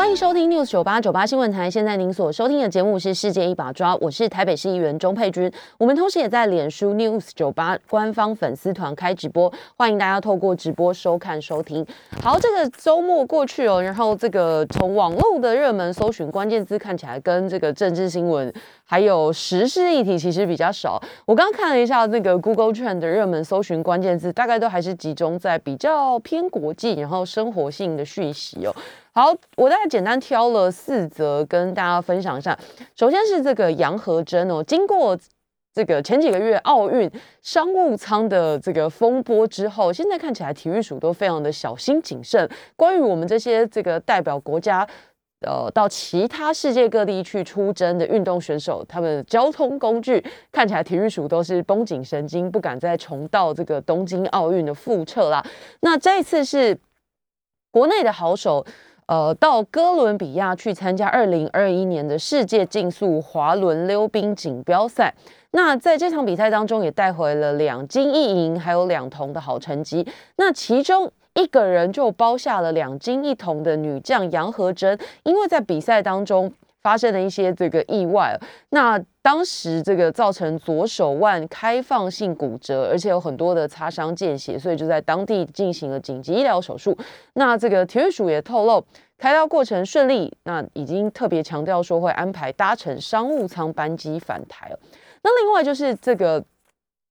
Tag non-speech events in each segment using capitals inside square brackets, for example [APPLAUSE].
欢迎收听 News 九八九八新闻台。现在您所收听的节目是《世界一把抓》，我是台北市议员钟佩君。我们同时也在脸书 News 九八官方粉丝团开直播，欢迎大家透过直播收看收听。好，这个周末过去哦，然后这个从网络的热门搜寻关键字看起来，跟这个政治新闻还有时事议题其实比较少。我刚刚看了一下那个 Google Trend 的热门搜寻关键字，大概都还是集中在比较偏国际，然后生活性的讯息哦。好，我大概简单挑了四则跟大家分享一下。首先是这个杨和珍哦，经过这个前几个月奥运商务舱的这个风波之后，现在看起来体育署都非常的小心谨慎。关于我们这些这个代表国家呃到其他世界各地去出征的运动选手，他们交通工具看起来体育署都是绷紧神经，不敢再重蹈这个东京奥运的覆辙啦。那这一次是国内的好手。呃，到哥伦比亚去参加二零二一年的世界竞速滑轮溜冰锦标赛。那在这场比赛当中，也带回了两金一银，还有两铜的好成绩。那其中一个人就包下了两金一铜的女将杨和珍，因为在比赛当中。发生了一些这个意外，那当时这个造成左手腕开放性骨折，而且有很多的擦伤见血，所以就在当地进行了紧急医疗手术。那这个体育署也透露，开刀过程顺利，那已经特别强调说会安排搭乘商务舱班机返台了。那另外就是这个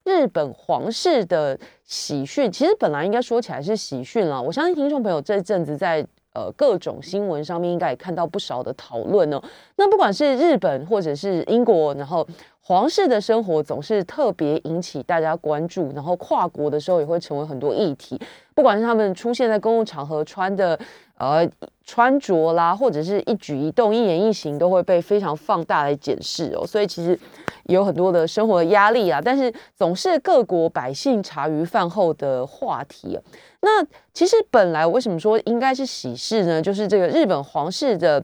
日本皇室的喜讯，其实本来应该说起来是喜讯了。我相信听众朋友这阵子在。呃，各种新闻上面应该也看到不少的讨论哦。那不管是日本或者是英国，然后皇室的生活总是特别引起大家关注，然后跨国的时候也会成为很多议题。不管是他们出现在公共场合穿的呃穿着啦，或者是一举一动、一言一行，都会被非常放大来检视哦。所以其实有很多的生活压力啊，但是总是各国百姓茶余饭后的话题。那其实本来为什么说应该是喜事呢？就是这个日本皇室的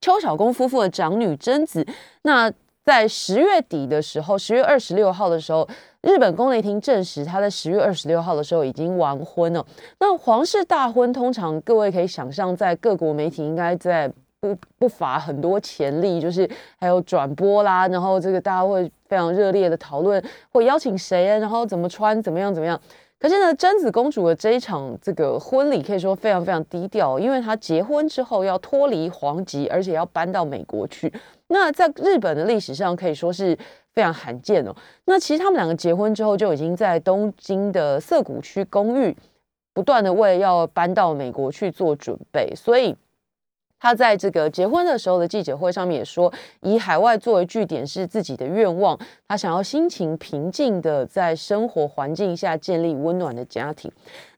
邱小公夫妇的长女贞子，那在十月底的时候，十月二十六号的时候，日本宫内厅证实，她在十月二十六号的时候已经完婚了。那皇室大婚，通常各位可以想象，在各国媒体应该在不不乏很多潜力，就是还有转播啦，然后这个大家会非常热烈的讨论，会邀请谁，然后怎么穿，怎么样，怎么样。可是呢，贞子公主的这一场这个婚礼可以说非常非常低调，因为她结婚之后要脱离皇籍，而且要搬到美国去。那在日本的历史上可以说是非常罕见哦。那其实他们两个结婚之后就已经在东京的涩谷区公寓，不断的为要搬到美国去做准备，所以。他在这个结婚的时候的记者会上面也说，以海外作为据点是自己的愿望。他想要心情平静的在生活环境下建立温暖的家庭。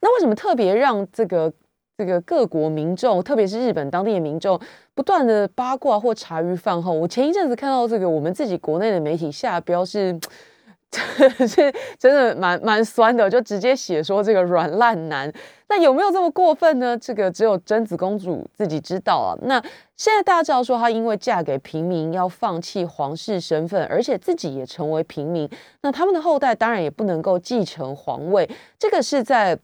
那为什么特别让这个这个各国民众，特别是日本当地的民众，不断的八卦或茶余饭后？我前一阵子看到这个，我们自己国内的媒体下标是。[LAUGHS] 是真的蛮蛮酸的，就直接写说这个软烂男。那有没有这么过分呢？这个只有贞子公主自己知道啊。那现在大家知道说，她因为嫁给平民，要放弃皇室身份，而且自己也成为平民，那他们的后代当然也不能够继承皇位。这个是在。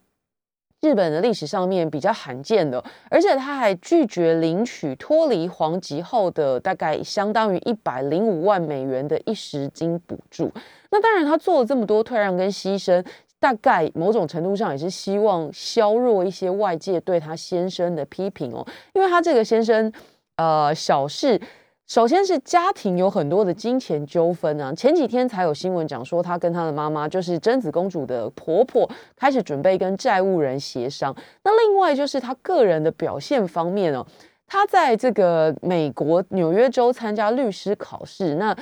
日本的历史上面比较罕见的，而且他还拒绝领取脱离皇籍后的大概相当于一百零五万美元的一时金补助。那当然，他做了这么多退让跟牺牲，大概某种程度上也是希望削弱一些外界对他先生的批评哦，因为他这个先生，呃，小事。首先是家庭有很多的金钱纠纷啊，前几天才有新闻讲说，她跟她的妈妈，就是贞子公主的婆婆，开始准备跟债务人协商。那另外就是她个人的表现方面哦，她在这个美国纽约州参加律师考试，那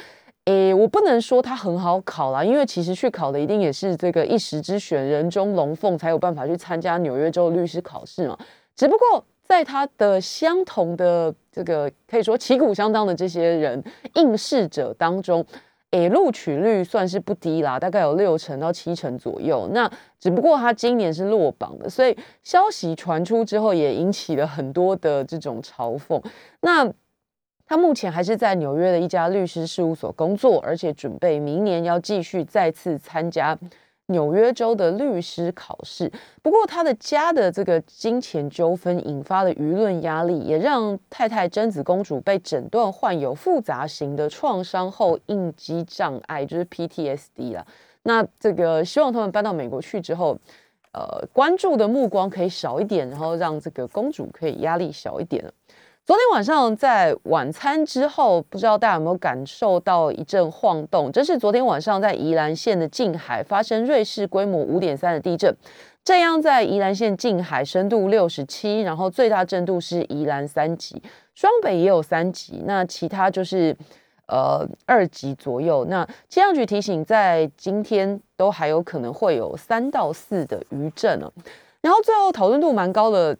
诶，我不能说他很好考啦，因为其实去考的一定也是这个一时之选，人中龙凤才有办法去参加纽约州律师考试嘛，只不过。在他的相同的这个可以说旗鼓相当的这些人应试者当中，诶，录取率算是不低啦，大概有六成到七成左右。那只不过他今年是落榜的，所以消息传出之后也引起了很多的这种嘲讽。那他目前还是在纽约的一家律师事务所工作，而且准备明年要继续再次参加。纽约州的律师考试，不过他的家的这个金钱纠纷引发的舆论压力，也让太太贞子公主被诊断患有复杂型的创伤后应激障碍，就是 PTSD 了。那这个希望他们搬到美国去之后，呃，关注的目光可以少一点，然后让这个公主可以压力小一点昨天晚上在晚餐之后，不知道大家有没有感受到一阵晃动？这是昨天晚上在宜兰县的近海发生瑞士规模五点三的地震。这样在宜兰县近海深度六十七，然后最大震度是宜兰三级，双北也有三级，那其他就是呃二级左右。那气象局提醒，在今天都还有可能会有三到四的余震哦。然后最后讨论度蛮高的。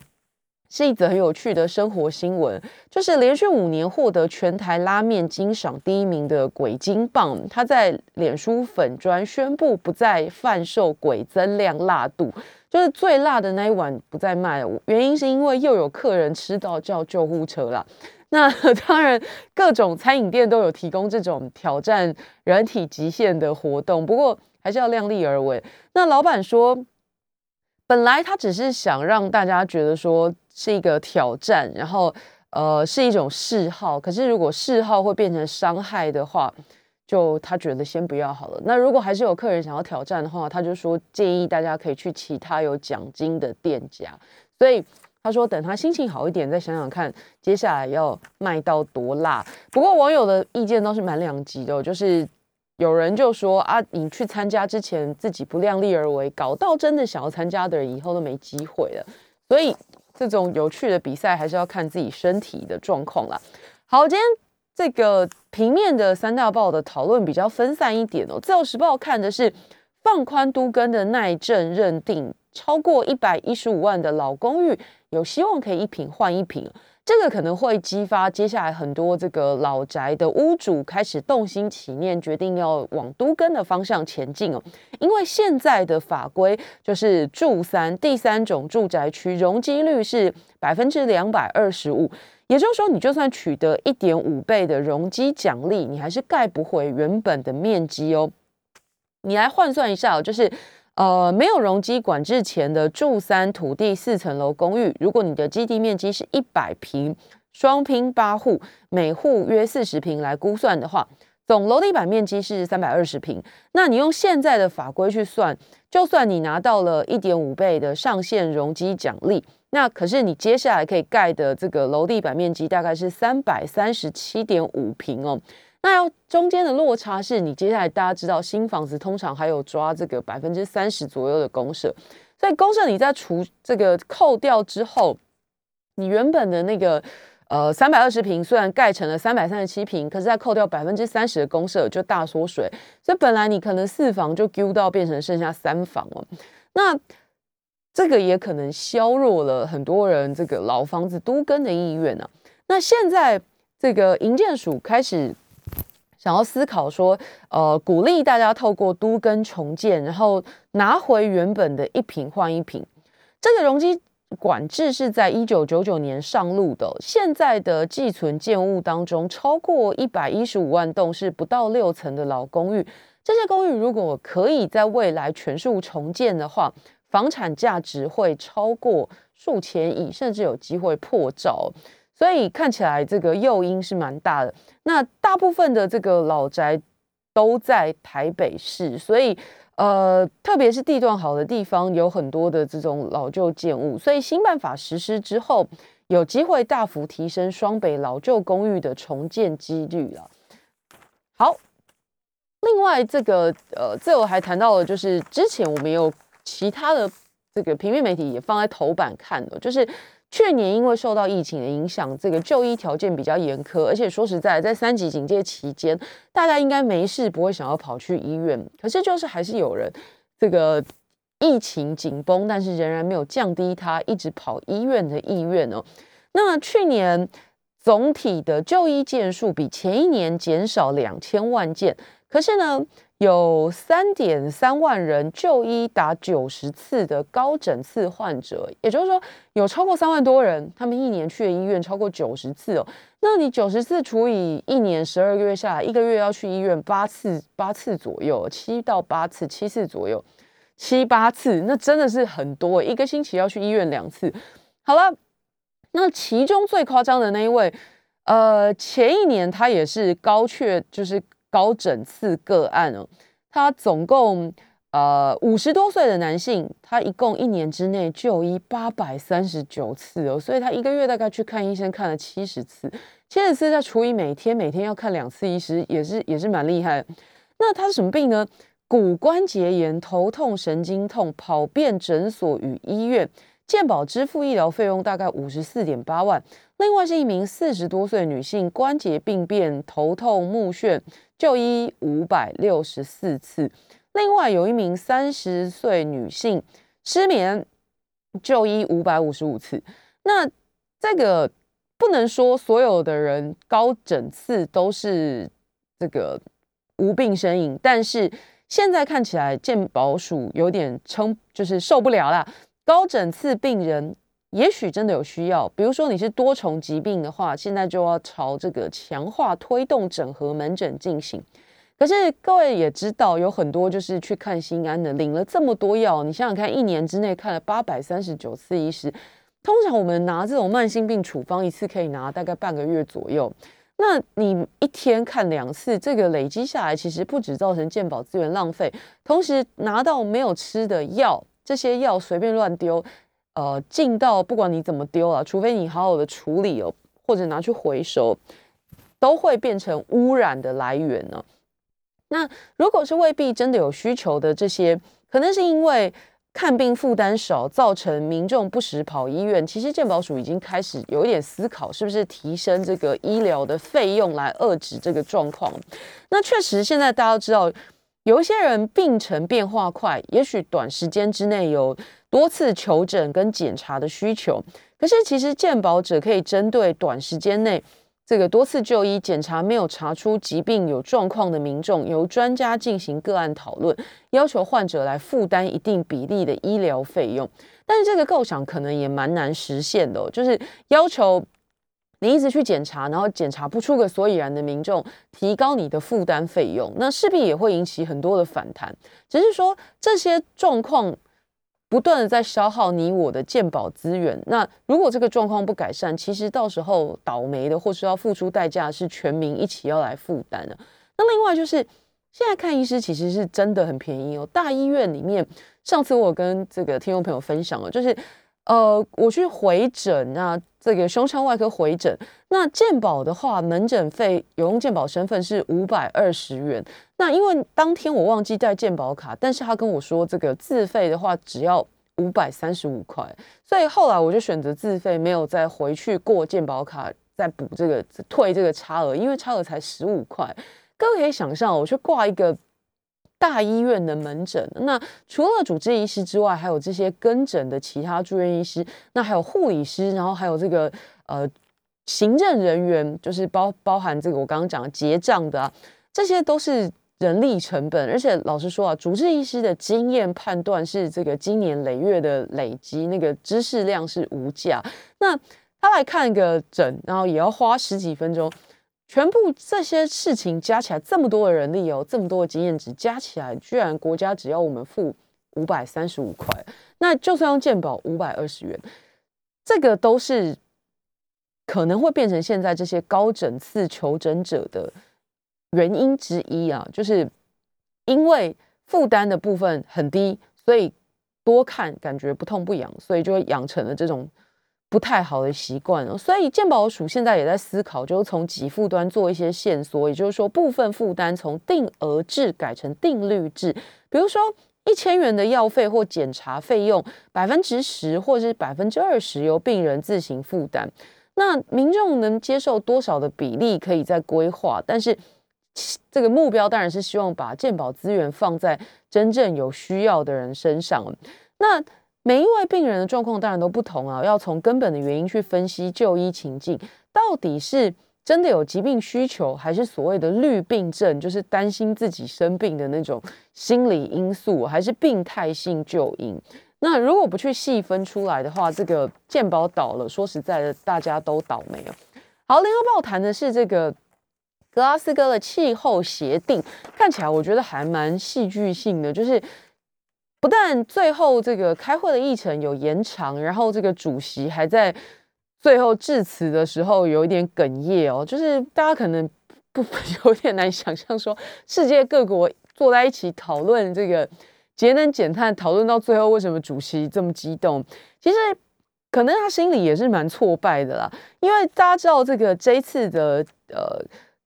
是一则很有趣的生活新闻，就是连续五年获得全台拉面金赏第一名的鬼金棒，他在脸书粉砖宣布不再贩售鬼增量辣度，就是最辣的那一碗不再卖了，原因是因为又有客人吃到叫救护车了。那 [LAUGHS] 当然，各种餐饮店都有提供这种挑战人体极限的活动，不过还是要量力而为。那老板说，本来他只是想让大家觉得说。是一个挑战，然后呃是一种嗜好。可是如果嗜好会变成伤害的话，就他觉得先不要好了。那如果还是有客人想要挑战的话，他就说建议大家可以去其他有奖金的店家。所以他说等他心情好一点再想想看接下来要卖到多辣。不过网友的意见倒是蛮两极的，就是有人就说啊，你去参加之前自己不量力而为，搞到真的想要参加的人以后都没机会了。所以。这种有趣的比赛还是要看自己身体的状况啦。好，今天这个平面的三大报的讨论比较分散一点哦。自由时报看的是放宽都更的耐震认定，超过一百一十五万的老公寓有希望可以一平换一平。这个可能会激发接下来很多这个老宅的屋主开始动心起念，决定要往都更的方向前进哦。因为现在的法规就是住三第三种住宅区容积率是百分之两百二十五，也就是说，你就算取得一点五倍的容积奖励，你还是盖不回原本的面积哦。你来换算一下哦，就是。呃，没有容积管制前的住三土地四层楼公寓，如果你的基地面积是一百平，双拼八户，每户约四十平来估算的话，总楼地板面积是三百二十平。那你用现在的法规去算，就算你拿到了一点五倍的上限容积奖励，那可是你接下来可以盖的这个楼地板面积大概是三百三十七点五平哦。那要中间的落差是你接下来大家知道新房子通常还有抓这个百分之三十左右的公社，所以公社你在除这个扣掉之后，你原本的那个呃三百二十平虽然盖成了三百三十七平，可是再扣掉百分之三十的公社就大缩水，所以本来你可能四房就丢到变成剩下三房了，那这个也可能削弱了很多人这个老房子都更的意愿呢。那现在这个营建署开始。想要思考说，呃，鼓励大家透过都跟重建，然后拿回原本的一平换一平。这个容积管制是在一九九九年上路的，现在的寄存建物当中，超过一百一十五万栋是不到六层的老公寓。这些公寓如果可以在未来全数重建的话，房产价值会超过数千亿，甚至有机会破兆。所以看起来这个诱因是蛮大的。那大部分的这个老宅都在台北市，所以呃，特别是地段好的地方，有很多的这种老旧建物。所以新办法实施之后，有机会大幅提升双北老旧公寓的重建几率了。好，另外这个呃，最后还谈到了，就是之前我们有其他的这个平面媒体也放在头版看的，就是。去年因为受到疫情的影响，这个就医条件比较严苛，而且说实在，在三级警戒期间，大家应该没事不会想要跑去医院。可是就是还是有人，这个疫情紧绷，但是仍然没有降低他一直跑医院的意愿哦。那去年总体的就医件数比前一年减少两千万件。可是呢，有三点三万人就医达九十次的高诊次患者，也就是说，有超过三万多人，他们一年去医院超过九十次哦。那你九十次除以一年十二个月下来，一个月要去医院八次，八次左右，七到八次，七次左右，七八次，那真的是很多，一个星期要去医院两次。好了，那其中最夸张的那一位，呃，前一年他也是高确，就是。高诊次个案哦，他总共呃五十多岁的男性，他一共一年之内就医八百三十九次哦，所以他一个月大概去看医生看了七十次，七十次再除以每天每天要看两次医师，也是也是蛮厉害。那他是什么病呢？骨关节炎、头痛、神经痛，跑遍诊所与医院，健保支付医疗费用大概五十四点八万。另外是一名四十多岁女性，关节病变、头痛、目眩。就医五百六十四次，另外有一名三十岁女性失眠，就医五百五十五次。那这个不能说所有的人高诊次都是这个无病呻吟，但是现在看起来健保署有点撑，就是受不了啦。高诊次病人。也许真的有需要，比如说你是多重疾病的话，现在就要朝这个强化推动整合门诊进行。可是各位也知道，有很多就是去看心安的，领了这么多药，你想想看，一年之内看了八百三十九次医师，通常我们拿这种慢性病处方一次可以拿大概半个月左右，那你一天看两次，这个累积下来，其实不止造成健保资源浪费，同时拿到没有吃的药，这些药随便乱丢。呃，进到不管你怎么丢啊，除非你好好的处理哦，或者拿去回收，都会变成污染的来源呢。那如果是未必真的有需求的这些，可能是因为看病负担少，造成民众不时跑医院。其实健保署已经开始有一点思考，是不是提升这个医疗的费用来遏制这个状况。那确实，现在大家都知道，有一些人病程变化快，也许短时间之内有。多次求诊跟检查的需求，可是其实健保者可以针对短时间内这个多次就医检查没有查出疾病有状况的民众，由专家进行个案讨论，要求患者来负担一定比例的医疗费用。但是这个构想可能也蛮难实现的，就是要求你一直去检查，然后检查不出个所以然的民众，提高你的负担费用，那势必也会引起很多的反弹。只是说这些状况。不断的在消耗你我的健保资源，那如果这个状况不改善，其实到时候倒霉的或是要付出代价是全民一起要来负担的。那另外就是现在看医师其实是真的很便宜哦，大医院里面，上次我跟这个听众朋友分享了，就是。呃，我去回诊那这个胸腔外科回诊，那健保的话，门诊费有用健保身份是五百二十元。那因为当天我忘记带健保卡，但是他跟我说这个自费的话只要五百三十五块，所以后来我就选择自费，没有再回去过健保卡再补这个退这个差额，因为差额才十五块。各位可以想象，我去挂一个。大医院的门诊，那除了主治医师之外，还有这些跟诊的其他住院医师，那还有护理师，然后还有这个呃行政人员，就是包包含这个我刚刚讲结账的啊，这些都是人力成本。而且老实说啊，主治医师的经验判断是这个经年累月的累积，那个知识量是无价。那他来看一个诊，然后也要花十几分钟。全部这些事情加起来，这么多的人力哦，这么多的经验值加起来，居然国家只要我们付五百三十五块，那就算用健保五百二十元，这个都是可能会变成现在这些高诊次求诊者的原因之一啊，就是因为负担的部分很低，所以多看感觉不痛不痒，所以就会养成了这种。不太好的习惯哦，所以健保署现在也在思考，就是从给付端做一些线索，也就是说部分负担从定额制改成定率制，比如说一千元的药费或检查费用，百分之十或者是百分之二十由病人自行负担。那民众能接受多少的比例可以再规划，但是这个目标当然是希望把健保资源放在真正有需要的人身上。那每一位病人的状况当然都不同啊，要从根本的原因去分析就医情境，到底是真的有疾病需求，还是所谓的虑病症，就是担心自己生病的那种心理因素，还是病态性就因？那如果不去细分出来的话，这个健保倒了，说实在的，大家都倒霉了。好，联合报谈的是这个格拉斯哥的气候协定，看起来我觉得还蛮戏剧性的，就是不但最后这个开会的议程有延长，然后这个主席还在。最后致辞的时候有一点哽咽哦，就是大家可能不 [LAUGHS] 有点难想象，说世界各国坐在一起讨论这个节能减碳，讨论到最后为什么主席这么激动？其实可能他心里也是蛮挫败的啦，因为大家知道这个这一次的呃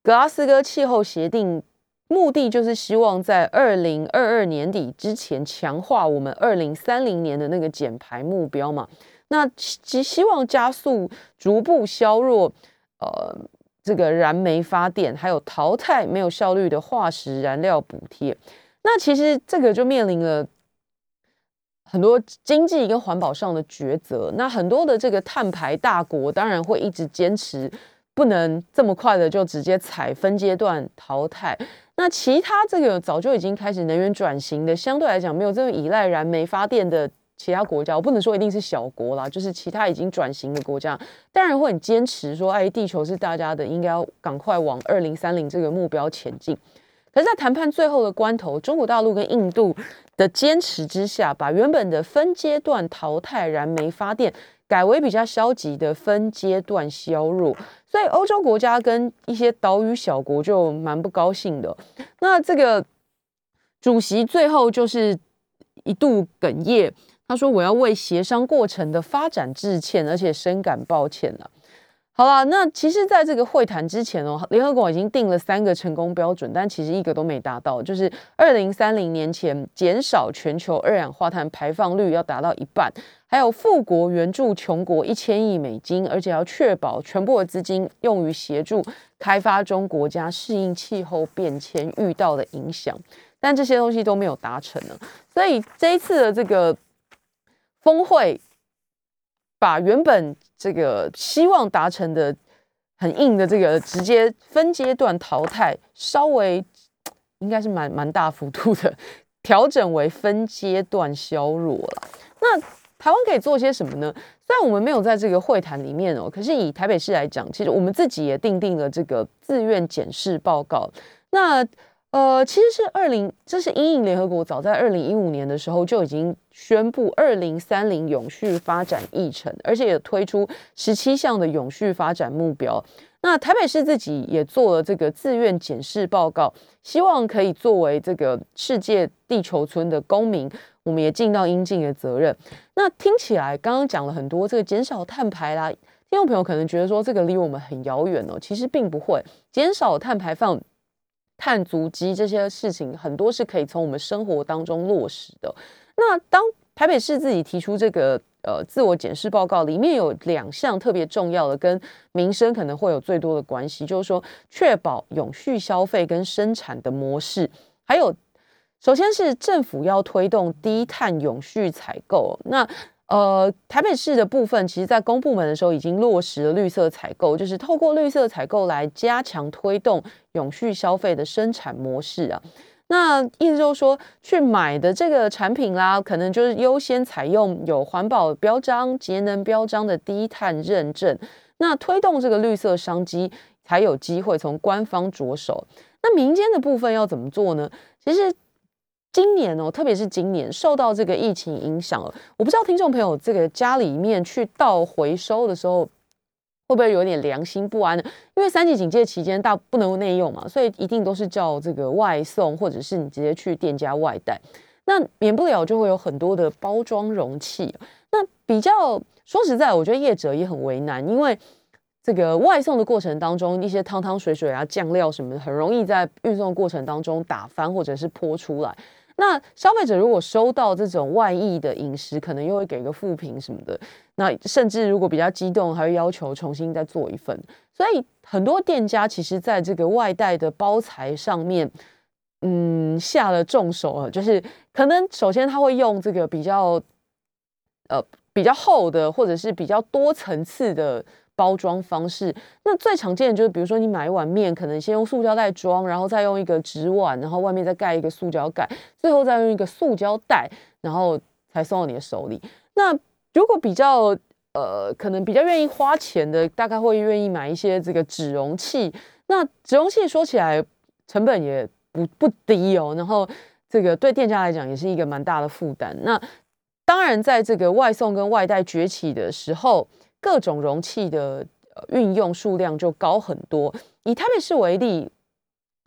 格拉斯哥气候协定目的就是希望在二零二二年底之前强化我们二零三零年的那个减排目标嘛。那希希望加速逐步削弱，呃，这个燃煤发电，还有淘汰没有效率的化石燃料补贴。那其实这个就面临了很多经济跟环保上的抉择。那很多的这个碳排大国当然会一直坚持，不能这么快的就直接采分阶段淘汰。那其他这个早就已经开始能源转型的，相对来讲没有这么依赖燃煤发电的。其他国家，我不能说一定是小国啦，就是其他已经转型的国家，当然会很坚持说，哎，地球是大家的，应该要赶快往二零三零这个目标前进。可是，在谈判最后的关头，中国大陆跟印度的坚持之下，把原本的分阶段淘汰燃煤发电，改为比较消极的分阶段削弱，所以欧洲国家跟一些岛屿小国就蛮不高兴的。那这个主席最后就是一度哽咽。他说：“我要为协商过程的发展致歉，而且深感抱歉了。”好了，那其实，在这个会谈之前哦，联合国已经定了三个成功标准，但其实一个都没达到。就是二零三零年前减少全球二氧化碳排放率要达到一半，还有富国援助穷国一千亿美金，而且要确保全部的资金用于协助开发中国家适应气候变迁遇到的影响。但这些东西都没有达成呢，所以这一次的这个。峰会把原本这个希望达成的很硬的这个直接分阶段淘汰，稍微应该是蛮蛮大幅度的调整为分阶段削弱了。那台湾可以做些什么呢？虽然我们没有在这个会谈里面哦，可是以台北市来讲，其实我们自己也定定了这个自愿检视报告。那呃，其实是二零，这是英印联合国早在二零一五年的时候就已经宣布二零三零永续发展议程，而且也推出十七项的永续发展目标。那台北市自己也做了这个自愿检视报告，希望可以作为这个世界地球村的公民，我们也尽到应尽的责任。那听起来刚刚讲了很多这个减少碳排啦，听众朋友可能觉得说这个离我们很遥远哦，其实并不会减少碳排放。碳足迹这些事情很多是可以从我们生活当中落实的。那当台北市自己提出这个呃自我检视报告，里面有两项特别重要的，跟民生可能会有最多的关系，就是说确保永续消费跟生产的模式，还有首先是政府要推动低碳永续采购。那呃，台北市的部分，其实在公部门的时候已经落实了绿色采购，就是透过绿色采购来加强推动永续消费的生产模式啊。那意思就是说，去买的这个产品啦，可能就是优先采用有环保标章、节能标章的低碳认证。那推动这个绿色商机，才有机会从官方着手。那民间的部分要怎么做呢？其实。今年哦，特别是今年受到这个疫情影响了，我不知道听众朋友这个家里面去倒回收的时候，会不会有点良心不安呢？因为三级警戒期间大不能内用嘛，所以一定都是叫这个外送，或者是你直接去店家外带。那免不了就会有很多的包装容器。那比较说实在，我觉得业者也很为难，因为这个外送的过程当中，一些汤汤水水啊、酱料什么的，很容易在运送过程当中打翻或者是泼出来。那消费者如果收到这种外溢的饮食，可能又会给个负评什么的。那甚至如果比较激动，还会要求重新再做一份。所以很多店家其实在这个外带的包材上面，嗯，下了重手啊。就是可能首先他会用这个比较呃比较厚的，或者是比较多层次的包装方式。那最常见的就是，比如说你买一碗面，可能先用塑胶袋装，然后再用一个纸碗，然后外面再盖一个塑胶盖，最后再用一个塑胶袋，然后才送到你的手里。那如果比较呃，可能比较愿意花钱的，大概会愿意买一些这个纸容器。那纸容器说起来成本也不不低哦，然后这个对店家来讲也是一个蛮大的负担。那当然，在这个外送跟外带崛起的时候，各种容器的运用数量就高很多。以台北市为例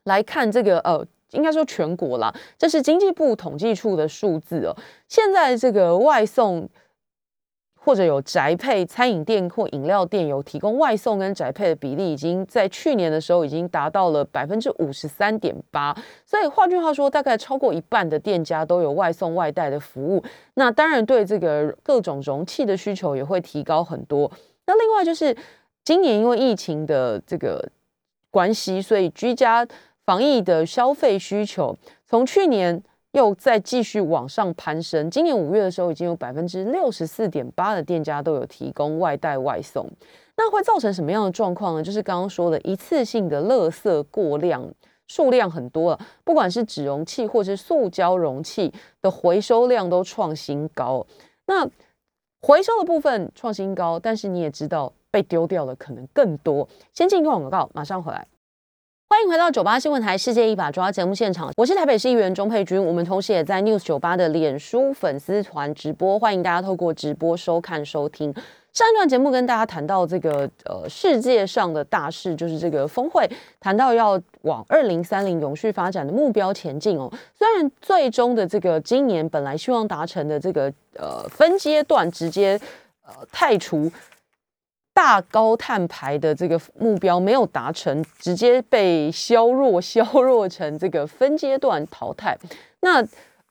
来看，这个呃，应该说全国啦，这是经济部统计处的数字哦。现在这个外送。或者有宅配餐饮店或饮料店有提供外送跟宅配的比例，已经在去年的时候已经达到了百分之五十三点八。所以换句话说，大概超过一半的店家都有外送外带的服务。那当然对这个各种容器的需求也会提高很多。那另外就是今年因为疫情的这个关系，所以居家防疫的消费需求从去年。又再继续往上攀升。今年五月的时候，已经有百分之六十四点八的店家都有提供外带外送。那会造成什么样的状况呢？就是刚刚说的一次性的垃圾过量，数量很多了。不管是纸容器或是塑胶容器的回收量都创新高。那回收的部分创新高，但是你也知道被丢掉的可能更多。先进一段广告，马上回来。欢迎回到九八新闻台《世界一把抓》节目现场，我是台北市议员钟佩君。我们同时也在 News 九八的脸书粉丝团直播，欢迎大家透过直播收看收听。上一段节目跟大家谈到这个呃世界上的大事，就是这个峰会，谈到要往二零三零永续发展的目标前进哦。虽然最终的这个今年本来希望达成的这个呃分阶段直接呃太除。大高碳排的这个目标没有达成，直接被削弱，削弱成这个分阶段淘汰。那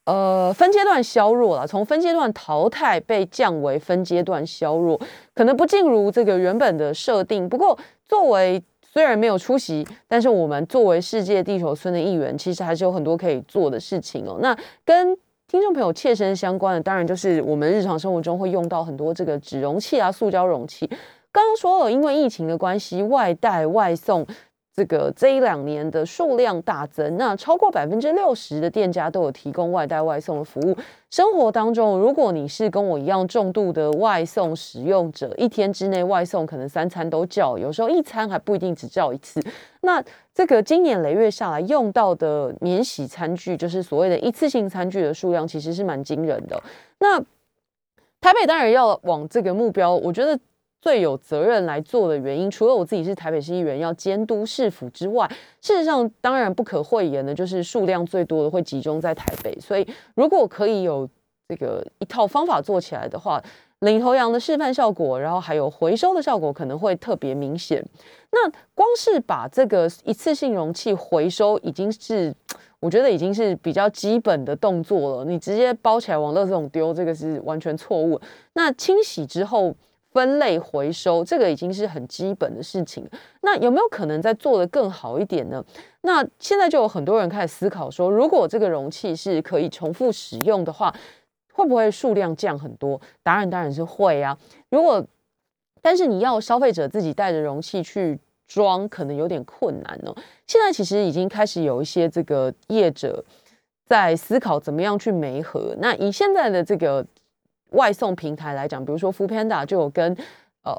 呃，分阶段削弱了，从分阶段淘汰被降为分阶段削弱，可能不尽如这个原本的设定。不过，作为虽然没有出席，但是我们作为世界地球村的一员，其实还是有很多可以做的事情哦。那跟听众朋友切身相关的，当然就是我们日常生活中会用到很多这个纸容器啊、塑胶容器。刚刚说了，因为疫情的关系，外带外送这个这一两年的数量大增，那超过百分之六十的店家都有提供外带外送的服务。生活当中，如果你是跟我一样重度的外送使用者，一天之内外送可能三餐都叫，有时候一餐还不一定只叫一次。那这个经年累月下来用到的免洗餐具，就是所谓的一次性餐具的数量，其实是蛮惊人的。那台北当然要往这个目标，我觉得。最有责任来做的原因，除了我自己是台北市议员要监督市府之外，事实上当然不可讳言的，就是数量最多的会集中在台北。所以如果可以有这个一套方法做起来的话，领头羊的示范效果，然后还有回收的效果，可能会特别明显。那光是把这个一次性容器回收，已经是我觉得已经是比较基本的动作了。你直接包起来往垃圾桶丢，这个是完全错误。那清洗之后。分类回收，这个已经是很基本的事情。那有没有可能再做得更好一点呢？那现在就有很多人开始思考说，如果这个容器是可以重复使用的话，会不会数量降很多？答案当然是会啊。如果但是你要消费者自己带着容器去装，可能有点困难哦。现在其实已经开始有一些这个业者在思考怎么样去媒合。那以现在的这个。外送平台来讲，比如说 f o o Panda 就有跟呃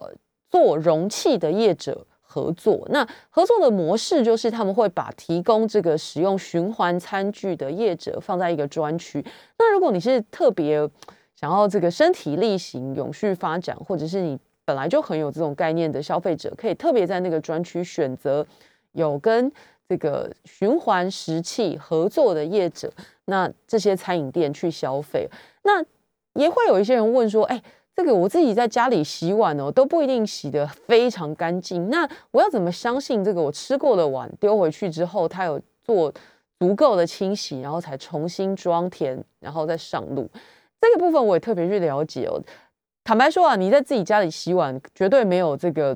做容器的业者合作。那合作的模式就是他们会把提供这个使用循环餐具的业者放在一个专区。那如果你是特别想要这个身体力行、永续发展，或者是你本来就很有这种概念的消费者，可以特别在那个专区选择有跟这个循环食器合作的业者，那这些餐饮店去消费，那。也会有一些人问说：“哎，这个我自己在家里洗碗哦，都不一定洗得非常干净。那我要怎么相信这个我吃过的碗丢回去之后，它有做足够的清洗，然后才重新装填，然后再上路？这个部分我也特别去了解哦。坦白说啊，你在自己家里洗碗，绝对没有这个，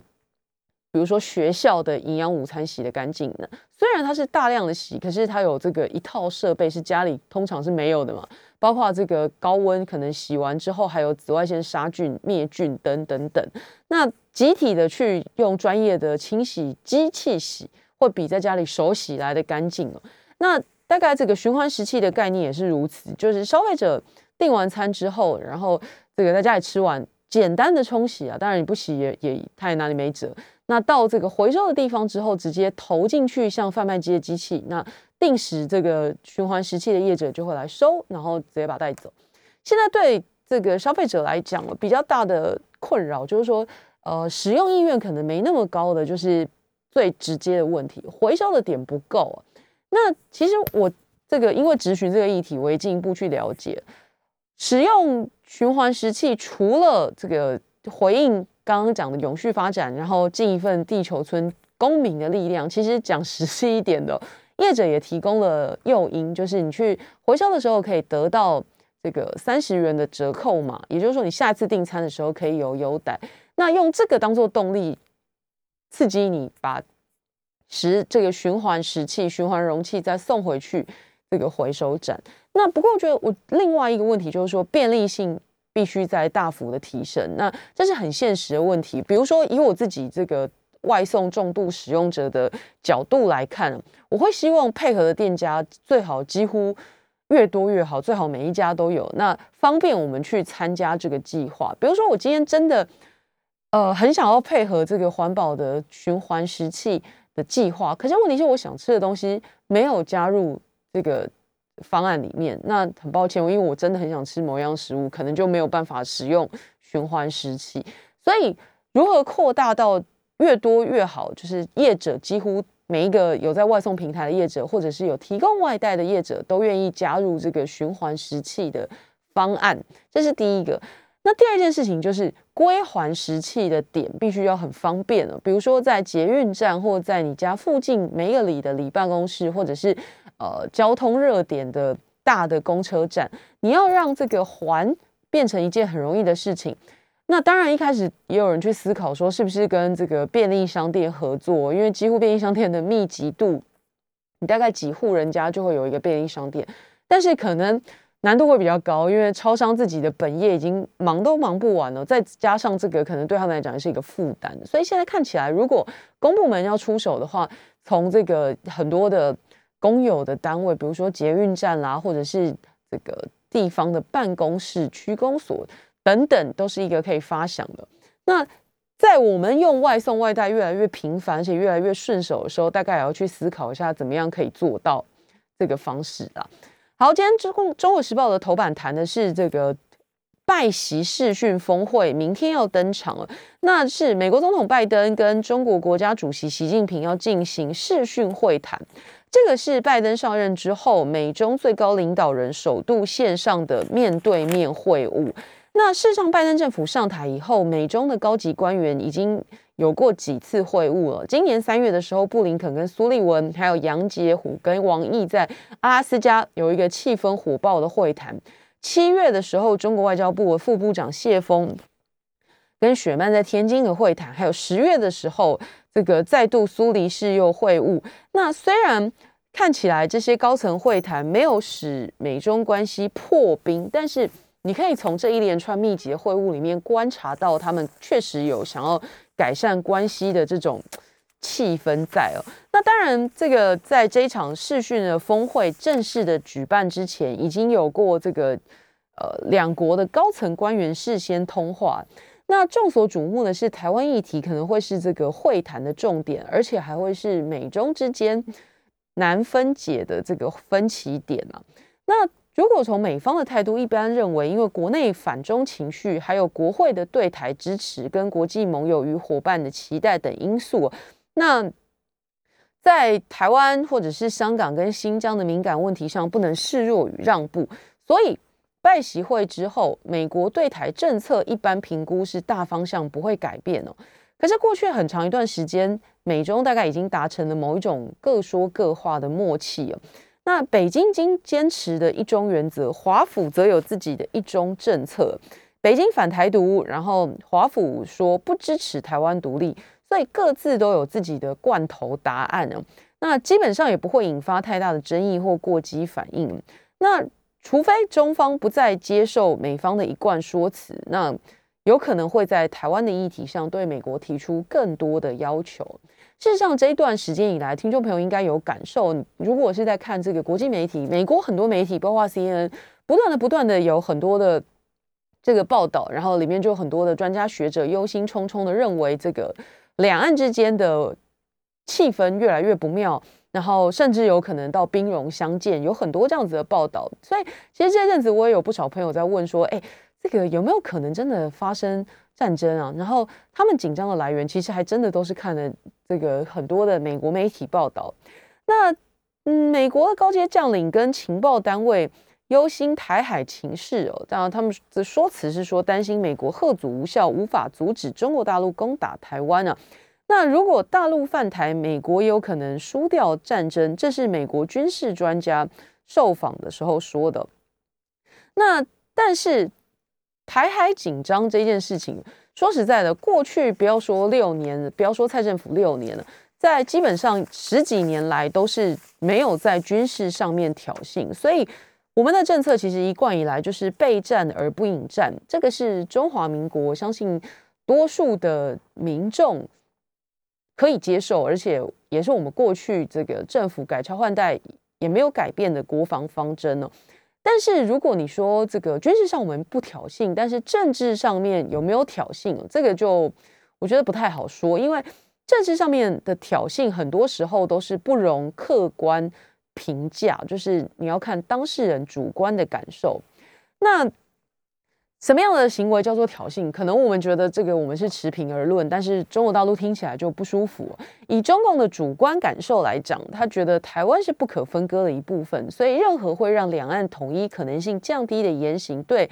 比如说学校的营养午餐洗的干净呢。虽然它是大量的洗，可是它有这个一套设备是家里通常是没有的嘛。包括这个高温可能洗完之后还有紫外线杀菌灭菌等等等。那集体的去用专业的清洗机器洗，会比在家里手洗来的干净哦。那大概这个循环食器的概念也是如此，就是消费者订完餐之后，然后这个在家里吃完，简单的冲洗啊，当然你不洗也也他也拿你没辙。那到这个回收的地方之后，直接投进去像贩卖机的机器，那定时这个循环时器的业者就会来收，然后直接把带走。现在对这个消费者来讲，比较大的困扰就是说，呃，使用意愿可能没那么高的，就是最直接的问题，回收的点不够。那其实我这个因为执询这个议题，我也进一步去了解，使用循环时器除了这个回应。刚刚讲的永续发展，然后尽一份地球村公民的力量。其实讲实际一点的，业者也提供了诱因，就是你去回收的时候可以得到这个三十元的折扣嘛。也就是说，你下次订餐的时候可以有优待。那用这个当做动力，刺激你把食这个循环食器、循环容器再送回去这个回收站。那不过我觉得我另外一个问题就是说便利性。必须在大幅的提升，那这是很现实的问题。比如说，以我自己这个外送重度使用者的角度来看，我会希望配合的店家最好几乎越多越好，最好每一家都有，那方便我们去参加这个计划。比如说，我今天真的呃很想要配合这个环保的循环食器的计划，可是问题是我想吃的东西没有加入这个。方案里面，那很抱歉，因为我真的很想吃某样食物，可能就没有办法使用循环食器。所以，如何扩大到越多越好，就是业者几乎每一个有在外送平台的业者，或者是有提供外带的业者，都愿意加入这个循环食器的方案，这是第一个。那第二件事情就是归还食器的点必须要很方便了，比如说在捷运站或在你家附近每个里的里办公室，或者是呃交通热点的大的公车站，你要让这个还变成一件很容易的事情。那当然一开始也有人去思考说，是不是跟这个便利商店合作，因为几乎便利商店的密集度，你大概几户人家就会有一个便利商店，但是可能。难度会比较高，因为超商自己的本业已经忙都忙不完了，再加上这个可能对他们来讲是一个负担，所以现在看起来，如果公部门要出手的话，从这个很多的公有的单位，比如说捷运站啦，或者是这个地方的办公室、区公所等等，都是一个可以发想的。那在我们用外送外带越来越频繁，而且越来越顺手的时候，大概也要去思考一下，怎么样可以做到这个方式啦。好，今天中共中国时报的头版谈的是这个拜习视讯峰会，明天要登场了。那是美国总统拜登跟中国国家主席习近平要进行视讯会谈，这个是拜登上任之后美中最高领导人首度线上的面对面会晤。那事实上，拜登政府上台以后，美中的高级官员已经。有过几次会晤了。今年三月的时候，布林肯跟苏利文，还有杨洁虎跟王毅在阿拉斯加有一个气氛火爆的会谈。七月的时候，中国外交部副部长谢峰跟雪曼在天津的会谈，还有十月的时候，这个再度苏黎世又会晤。那虽然看起来这些高层会谈没有使美中关系破冰，但是你可以从这一连串密集的会晤里面观察到，他们确实有想要。改善关系的这种气氛在哦，那当然，这个在这一场视讯的峰会正式的举办之前，已经有过这个呃两国的高层官员事先通话。那众所瞩目的是，台湾议题可能会是这个会谈的重点，而且还会是美中之间难分解的这个分歧点啊。那如果从美方的态度，一般认为，因为国内反中情绪，还有国会的对台支持，跟国际盟友与伙伴的期待等因素，那在台湾或者是香港跟新疆的敏感问题上，不能示弱与让步。所以拜习会之后，美国对台政策一般评估是大方向不会改变哦。可是过去很长一段时间，美中大概已经达成了某一种各说各话的默契哦。那北京经坚持的一中原则，华府则有自己的一中政策。北京反台独，然后华府说不支持台湾独立，所以各自都有自己的罐头答案哦那基本上也不会引发太大的争议或过激反应。那除非中方不再接受美方的一贯说辞，那有可能会在台湾的议题上对美国提出更多的要求。事实上，这一段时间以来，听众朋友应该有感受，如果是在看这个国际媒体，美国很多媒体，包括 CNN，不断的、不断的有很多的这个报道，然后里面就有很多的专家学者忧心忡忡的认为，这个两岸之间的气氛越来越不妙。然后甚至有可能到兵戎相见，有很多这样子的报道。所以其实这阵子我也有不少朋友在问说，哎，这个有没有可能真的发生战争啊？然后他们紧张的来源其实还真的都是看了这个很多的美国媒体报道。那嗯，美国的高阶将领跟情报单位忧心台海情势哦，当然他们的说辞是说担心美国贺阻无效，无法阻止中国大陆攻打台湾啊。那如果大陆犯台，美国有可能输掉战争，这是美国军事专家受访的时候说的。那但是台海紧张这件事情，说实在的，过去不要说六年，不要说蔡政府六年了，在基本上十几年来都是没有在军事上面挑衅，所以我们的政策其实一贯以来就是备战而不引战，这个是中华民国相信多数的民众。可以接受，而且也是我们过去这个政府改朝换代也没有改变的国防方针哦。但是如果你说这个军事上我们不挑衅，但是政治上面有没有挑衅，这个就我觉得不太好说，因为政治上面的挑衅很多时候都是不容客观评价，就是你要看当事人主观的感受。那什么样的行为叫做挑衅？可能我们觉得这个我们是持平而论，但是中国大陆听起来就不舒服。以中共的主观感受来讲，他觉得台湾是不可分割的一部分，所以任何会让两岸统一可能性降低的言行，对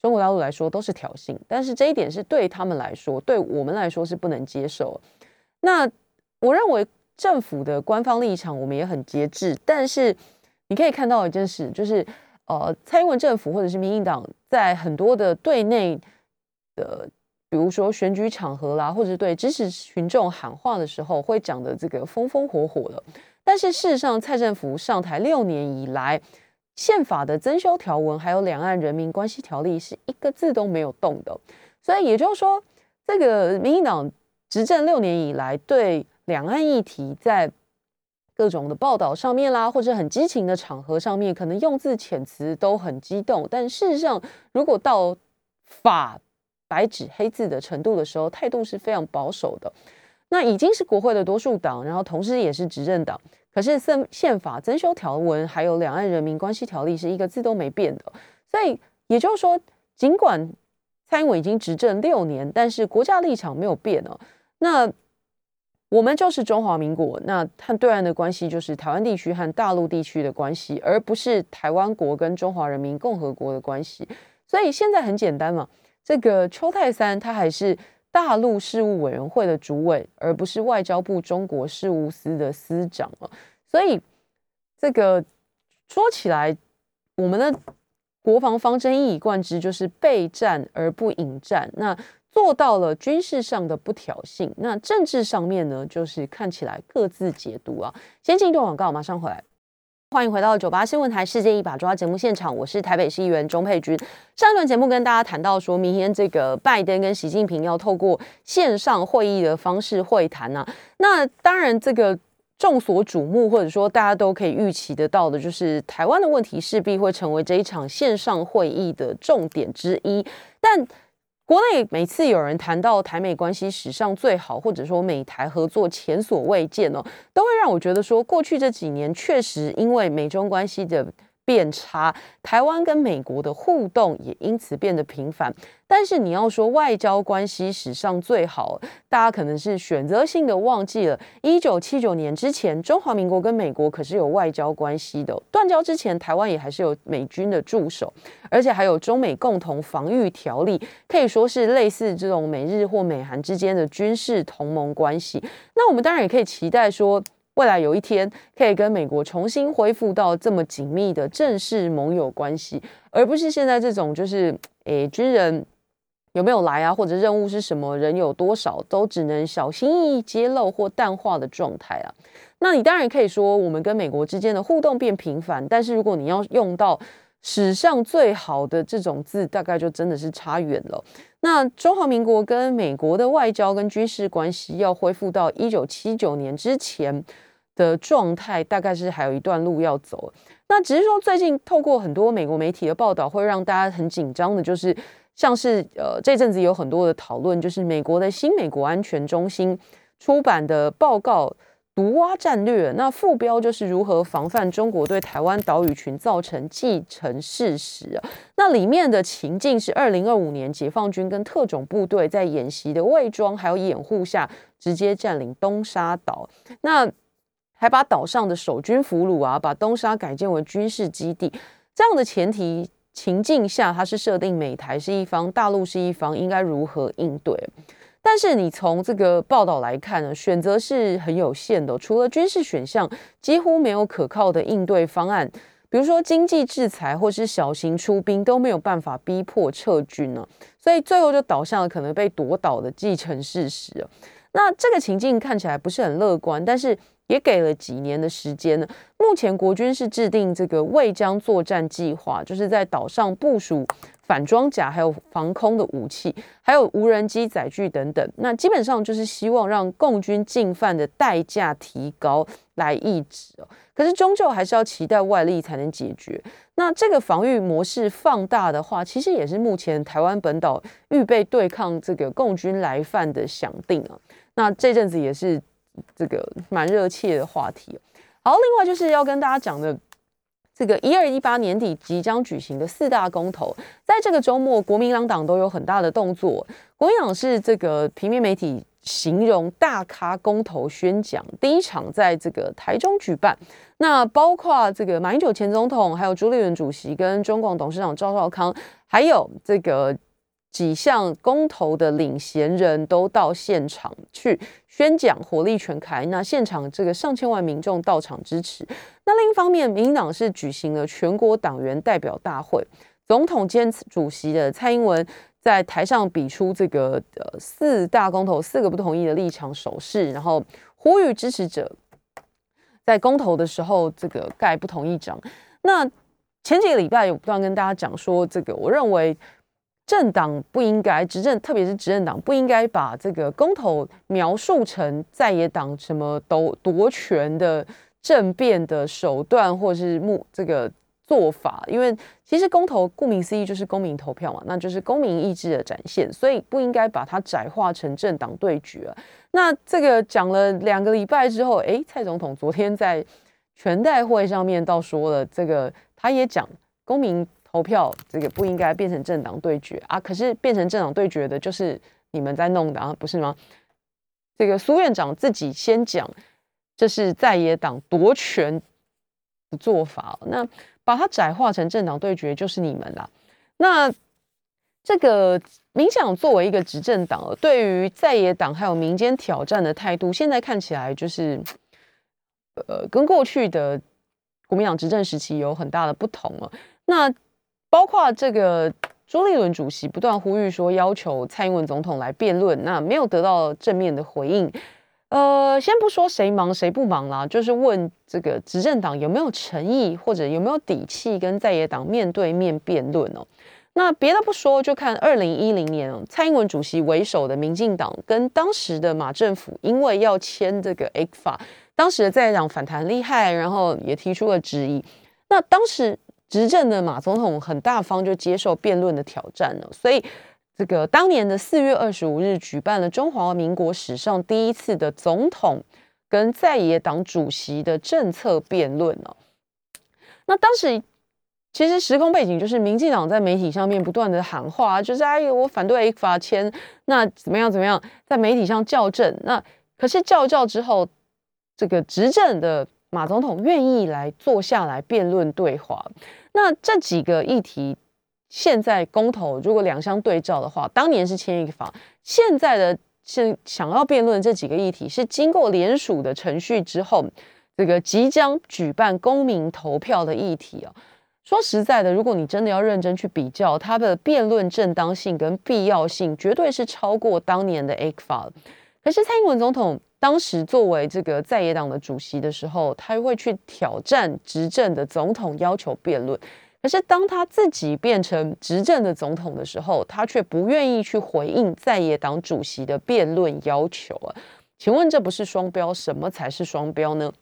中国大陆来说都是挑衅。但是这一点是对他们来说，对我们来说是不能接受。那我认为政府的官方立场我们也很节制，但是你可以看到一件事，就是。呃，蔡英文政府或者是民进党在很多的对内的，比如说选举场合啦，或者对支持群众喊话的时候，会讲的这个风风火火的。但是事实上，蔡政府上台六年以来，宪法的增修条文还有两岸人民关系条例是一个字都没有动的。所以也就是说，这个民进党执政六年以来，对两岸议题在各种的报道上面啦，或者很激情的场合上面，可能用字遣词都很激动，但事实上，如果到法白纸黑字的程度的时候，态度是非常保守的。那已经是国会的多数党，然后同时也是执政党，可是宪宪法增修条文还有两岸人民关系条例是一个字都没变的。所以也就是说，尽管蔡英文已经执政六年，但是国家立场没有变哦。那我们就是中华民国，那和对岸的关系就是台湾地区和大陆地区的关系，而不是台湾国跟中华人民共和国的关系。所以现在很简单嘛，这个邱泰三他还是大陆事务委员会的主委，而不是外交部中国事务司的司长了。所以这个说起来，我们的国防方针一以贯之，就是备战而不引战。那做到了军事上的不挑衅，那政治上面呢，就是看起来各自解读啊。先进一段广告，马上回来。欢迎回到九八新闻台《世界一把抓》节目现场，我是台北市议员钟佩君。上一段节目跟大家谈到，说明天这个拜登跟习近平要透过线上会议的方式会谈啊。那当然，这个众所瞩目，或者说大家都可以预期得到的，就是台湾的问题势必会成为这一场线上会议的重点之一，但。国内每次有人谈到台美关系史上最好，或者说美台合作前所未见哦，都会让我觉得说，过去这几年确实因为美中关系的。变差，台湾跟美国的互动也因此变得频繁。但是你要说外交关系史上最好，大家可能是选择性的忘记了，一九七九年之前，中华民国跟美国可是有外交关系的。断交之前，台湾也还是有美军的驻守，而且还有中美共同防御条例，可以说是类似这种美日或美韩之间的军事同盟关系。那我们当然也可以期待说。未来有一天可以跟美国重新恢复到这么紧密的正式盟友关系，而不是现在这种就是诶军人有没有来啊，或者任务是什么，人有多少，都只能小心翼翼揭露或淡化的状态啊。那你当然可以说我们跟美国之间的互动变频繁，但是如果你要用到史上最好的这种字，大概就真的是差远了。那中华民国跟美国的外交跟军事关系要恢复到一九七九年之前的状态，大概是还有一段路要走。那只是说，最近透过很多美国媒体的报道，会让大家很紧张的，就是像是呃这阵子有很多的讨论，就是美国的新美国安全中心出版的报告。毒蛙战略，那副标就是如何防范中国对台湾岛屿群造成既成事实。那里面的情境是二零二五年解放军跟特种部队在演习的伪装还有掩护下，直接占领东沙岛，那还把岛上的守军俘虏啊，把东沙改建为军事基地。这样的前提情境下，它是设定美台是一方，大陆是一方，应该如何应对？但是你从这个报道来看呢，选择是很有限的。除了军事选项，几乎没有可靠的应对方案。比如说经济制裁或是小型出兵都没有办法逼迫撤军呢。所以最后就导向了可能被夺岛的既成事实。那这个情境看起来不是很乐观，但是也给了几年的时间呢。目前国军是制定这个未将作战计划，就是在岛上部署。反装甲，还有防空的武器，还有无人机载具等等，那基本上就是希望让共军进犯的代价提高来抑制哦。可是终究还是要期待外力才能解决。那这个防御模式放大的话，其实也是目前台湾本岛预备对抗这个共军来犯的想定啊。那这阵子也是这个蛮热切的话题。好，另外就是要跟大家讲的。这个一二一八年底即将举行的四大公投，在这个周末，国民党党都有很大的动作。国民党是这个平面媒体形容大咖公投宣讲，第一场在这个台中举办。那包括这个马英九前总统，还有朱立伦主席，跟中广董事长赵少康，还有这个。几项公投的领衔人都到现场去宣讲，火力全开。那现场这个上千万民众到场支持。那另一方面，民进党是举行了全国党员代表大会，总统兼主席的蔡英文在台上比出这个呃四大公投四个不同意的立场手势，然后呼吁支持者在公投的时候这个盖不同意章。那前几个礼拜有不断跟大家讲说，这个我认为。政党不应该执政，特别是执政党不应该把这个公投描述成在野党什么夺夺权的政变的手段，或是目这个做法。因为其实公投顾名思义就是公民投票嘛，那就是公民意志的展现，所以不应该把它窄化成政党对决。那这个讲了两个礼拜之后，哎，蔡总统昨天在全代会上面倒说了，这个他也讲公民。投票这个不应该变成政党对决啊！可是变成政党对决的就是你们在弄的啊，不是吗？这个苏院长自己先讲，这是在野党夺权的做法，那把它窄化成政党对决就是你们啦。那这个民想作为一个执政党，对于在野党还有民间挑战的态度，现在看起来就是呃，跟过去的国民党执政时期有很大的不同了。那包括这个朱立伦主席不断呼吁说，要求蔡英文总统来辩论，那没有得到正面的回应。呃，先不说谁忙谁不忙啦，就是问这个执政党有没有诚意或者有没有底气跟在野党面对面辩论哦。那别的不说，就看二零一零年蔡英文主席为首的民进党跟当时的马政府，因为要签这个 A 法，当时的在野党反弹厉害，然后也提出了质疑。那当时。执政的马总统很大方，就接受辩论的挑战了。所以，这个当年的四月二十五日举办了中华民国史上第一次的总统跟在野党主席的政策辩论哦。那当时其实时空背景就是民进党在媒体上面不断的喊话，就是哎，我反对法签，那怎么样怎么样，在媒体上校正。那可是校教之后，这个执政的。马总统愿意来坐下来辩论对话，那这几个议题现在公投如果两相对照的话，当年是签一个法，现在的现想要辩论这几个议题是经过联署的程序之后，这个即将举办公民投票的议题啊。说实在的，如果你真的要认真去比较它的辩论正当性跟必要性，绝对是超过当年的 A 法。可是蔡英文总统。当时作为这个在野党的主席的时候，他会去挑战执政的总统，要求辩论。可是当他自己变成执政的总统的时候，他却不愿意去回应在野党主席的辩论要求啊。请问这不是双标？什么才是双标呢？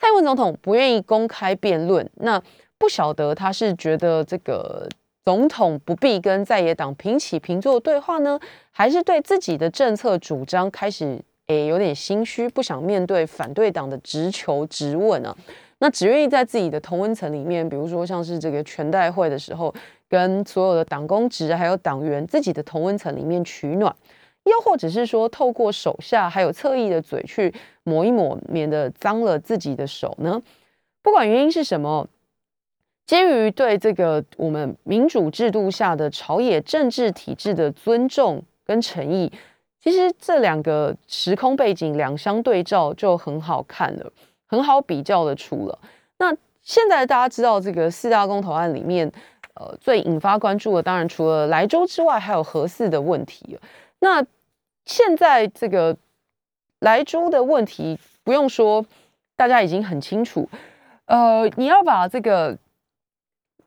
蔡英文总统不愿意公开辩论，那不晓得他是觉得这个总统不必跟在野党平起平坐对话呢，还是对自己的政策主张开始诶有点心虚，不想面对反对党的直球直问呢？那只愿意在自己的同温层里面，比如说像是这个全代会的时候，跟所有的党公职还有党员自己的同温层里面取暖。又或者是说，透过手下还有侧翼的嘴去抹一抹，免得脏了自己的手呢？不管原因是什么，基于对这个我们民主制度下的朝野政治体制的尊重跟诚意，其实这两个时空背景两相对照就很好看了，很好比较的出了。那现在大家知道这个四大公投案里面，呃，最引发关注的，当然除了莱州之外，还有核四的问题。那现在这个莱州的问题不用说，大家已经很清楚。呃，你要把这个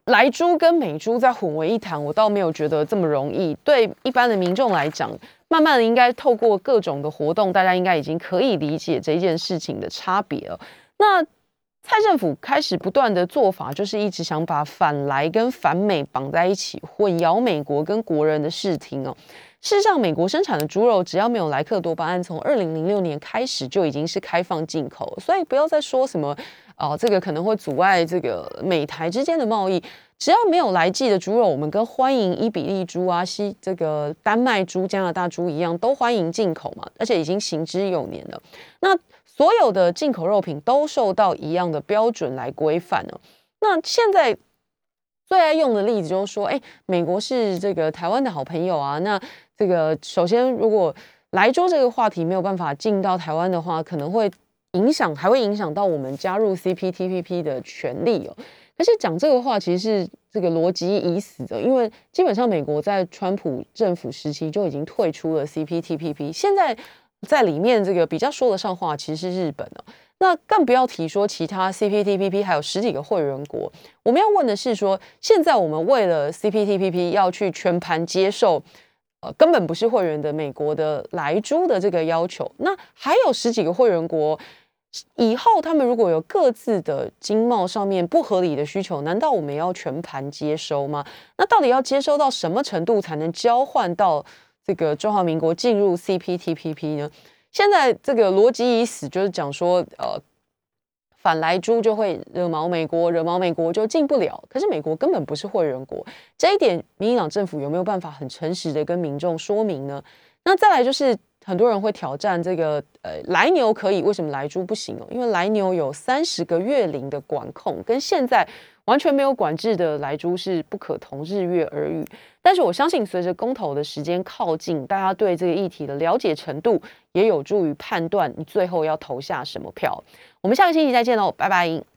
莱猪跟美猪再混为一谈，我倒没有觉得这么容易。对一般的民众来讲，慢慢的应该透过各种的活动，大家应该已经可以理解这件事情的差别了。那蔡政府开始不断的做法，就是一直想把反莱跟反美绑在一起，混淆美国跟国人的视听哦。事实上，美国生产的猪肉只要没有莱克多巴胺，从二零零六年开始就已经是开放进口，所以不要再说什么哦，这个可能会阻碍这个美台之间的贸易。只要没有来记的猪肉，我们跟欢迎伊比利猪啊、西这个丹麦猪、加拿大猪一样，都欢迎进口嘛，而且已经行之有年了。那所有的进口肉品都受到一样的标准来规范呢。那现在最爱用的例子就是说，哎，美国是这个台湾的好朋友啊，那。这个首先，如果莱州这个话题没有办法进到台湾的话，可能会影响，还会影响到我们加入 CPTPP 的权利哦。但是讲这个话，其实是这个逻辑已死的，因为基本上美国在川普政府时期就已经退出了 CPTPP，现在在里面这个比较说得上话，其实是日本哦。那更不要提说其他 CPTPP 还有十几个会员国。我们要问的是说，现在我们为了 CPTPP 要去全盘接受。呃，根本不是会员的美国的来猪的这个要求，那还有十几个会员国，以后他们如果有各自的经贸上面不合理的需求，难道我们要全盘接收吗？那到底要接收到什么程度才能交换到这个中华民国进入 CPTPP 呢？现在这个逻辑已死，就是讲说，呃。反来猪就会惹毛美国，惹毛美国就进不了。可是美国根本不是会员国，这一点民进党政府有没有办法很诚实的跟民众说明呢？那再来就是很多人会挑战这个，呃，来牛可以，为什么来猪不行哦？因为来牛有三十个月龄的管控，跟现在。完全没有管制的来猪是不可同日月而语，但是我相信随着公投的时间靠近，大家对这个议题的了解程度也有助于判断你最后要投下什么票。我们下个星期再见喽，拜拜。